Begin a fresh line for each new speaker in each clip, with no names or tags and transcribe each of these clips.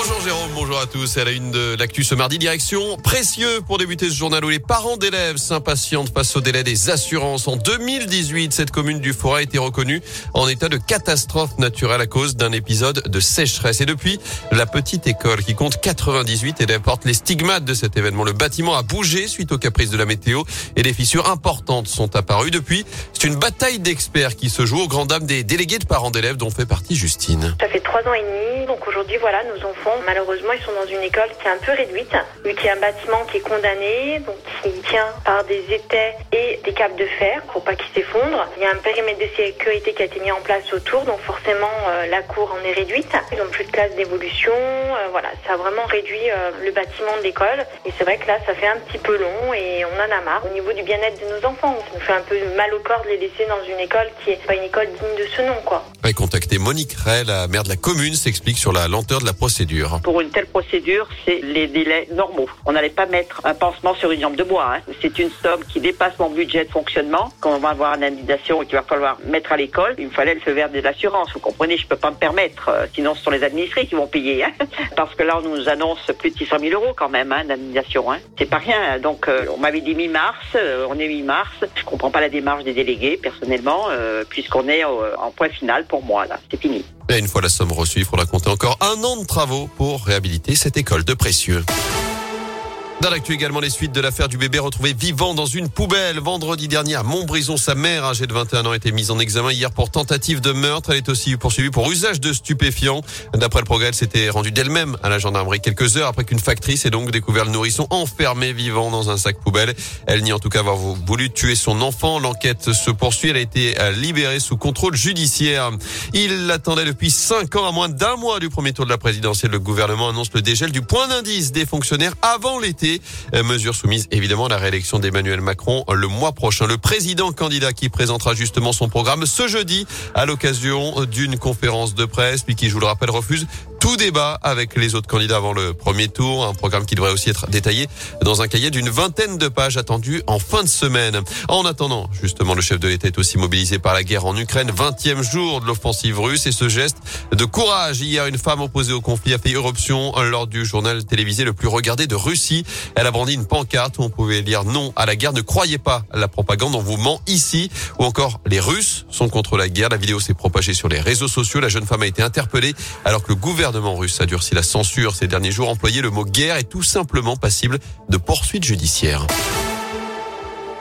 Bonjour Jérôme, bonjour à tous. À la une de l'actu ce mardi, direction précieux pour débuter ce journal où les parents d'élèves s'impatientent face au délai des assurances. En 2018, cette commune du Forêt a été reconnue en état de catastrophe naturelle à cause d'un épisode de sécheresse. Et depuis, la petite école qui compte 98 élèves porte les stigmates de cet événement. Le bâtiment a bougé suite aux caprices de la météo et des fissures importantes sont apparues. Depuis, c'est une bataille d'experts qui se joue aux grandes dames des délégués de parents d'élèves dont fait partie Justine.
Ça fait trois ans et demi, donc aujourd'hui voilà, nous Malheureusement, ils sont dans une école qui est un peu réduite, vu qu'il y a un bâtiment qui est condamné, donc qui tient par des étais et des câbles de fer pour pas qu'il s'effondre. Il y a un périmètre de sécurité qui a été mis en place autour, donc forcément euh, la cour en est réduite. Ils n'ont plus de place d'évolution. Euh, voilà, ça a vraiment réduit euh, le bâtiment de l'école. Et c'est vrai que là, ça fait un petit peu long et on en a marre. Au niveau du bien-être de nos enfants, ça nous fait un peu mal au corps de les laisser dans une école qui est pas une école digne de ce nom, quoi.
Contacter Monique Ray, la maire de la commune, s'explique sur la lenteur de la procédure.
Pour une telle procédure, c'est les délais normaux. On n'allait pas mettre un pansement sur une jambe de bois. Hein. C'est une somme qui dépasse mon budget de fonctionnement. Quand on va avoir une indemnisation et qu'il va falloir mettre à l'école, il me fallait le feu vert de l'assurance. Vous comprenez, je peux pas me permettre. Euh, sinon, ce sont les administrés qui vont payer. Hein. Parce que là, on nous annonce plus de 600 000 euros quand même hein, d'indemnisation. Hein. C'est pas rien. Donc, euh, on m'avait dit mi-mars. Euh, on est mi-mars. Je comprends pas la démarche des délégués, personnellement, puisqu'on est en point final pour moi. Là, c'est fini.
Et une fois la somme reçue, il faudra compter encore un an de travaux pour réhabiliter cette école de précieux. Dans l'actu également, les suites de l'affaire du bébé retrouvé vivant dans une poubelle. Vendredi dernier à Montbrison, sa mère, âgée de 21 ans, a été mise en examen hier pour tentative de meurtre. Elle est aussi poursuivie pour usage de stupéfiants. D'après le progrès, elle s'était rendue d'elle-même à la gendarmerie quelques heures après qu'une factrice ait donc découvert le nourrisson enfermé vivant dans un sac poubelle. Elle nie en tout cas avoir voulu tuer son enfant. L'enquête se poursuit. Elle a été euh, libérée sous contrôle judiciaire. Il l'attendait depuis cinq ans, à moins d'un mois du premier tour de la présidentielle. Le gouvernement annonce le dégel du point d'indice des fonctionnaires avant l'été. Euh, mesure soumise évidemment à la réélection d'Emmanuel Macron le mois prochain. Le président candidat qui présentera justement son programme ce jeudi à l'occasion d'une conférence de presse, puis qui, je vous le rappelle, refuse tout débat avec les autres candidats avant le premier tour. Un programme qui devrait aussi être détaillé dans un cahier d'une vingtaine de pages attendu en fin de semaine. En attendant, justement, le chef de l'État est aussi mobilisé par la guerre en Ukraine, 20e jour de l'offensive russe et ce geste de courage. Hier, une femme opposée au conflit a fait éruption lors du journal télévisé le plus regardé de Russie. Elle a brandi une pancarte où on pouvait lire non à la guerre. Ne croyez pas à la propagande, on vous ment ici. Ou encore, les Russes sont contre la guerre. La vidéo s'est propagée sur les réseaux sociaux. La jeune femme a été interpellée alors que le gouvernement russe a durci la censure ces derniers jours. Employer le mot guerre est tout simplement passible de poursuites judiciaires.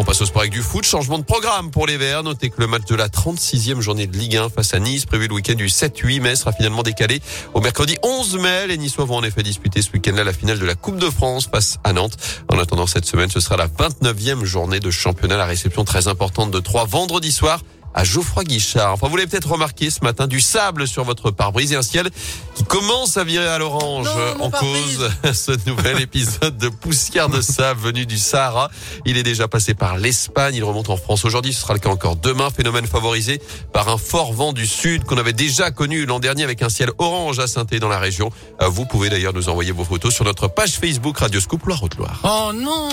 On passe au sport avec du foot. Changement de programme pour les Verts. Notez que le match de la 36e journée de Ligue 1 face à Nice, prévu le week-end du 7-8 mai, sera finalement décalé au mercredi 11 mai. Les Niçois vont en effet disputer ce week-end-là la finale de la Coupe de France face à Nantes. En attendant cette semaine, ce sera la 29e journée de championnat. La réception très importante de trois vendredi soir à Geoffroy Guichard. Enfin, vous l'avez peut-être remarqué ce matin, du sable sur votre pare-brise et un ciel qui commence à virer à l'orange en cause ce nouvel épisode de poussière de sable venu du Sahara. Il est déjà passé par l'Espagne, il remonte en France aujourd'hui, ce sera le cas encore demain. Phénomène favorisé par un fort vent du sud qu'on avait déjà connu l'an dernier avec un ciel orange à saint dans la région. Euh, vous pouvez d'ailleurs nous envoyer vos photos sur notre page Facebook Radio Scoop Loire-Haute-Loire.
Oh non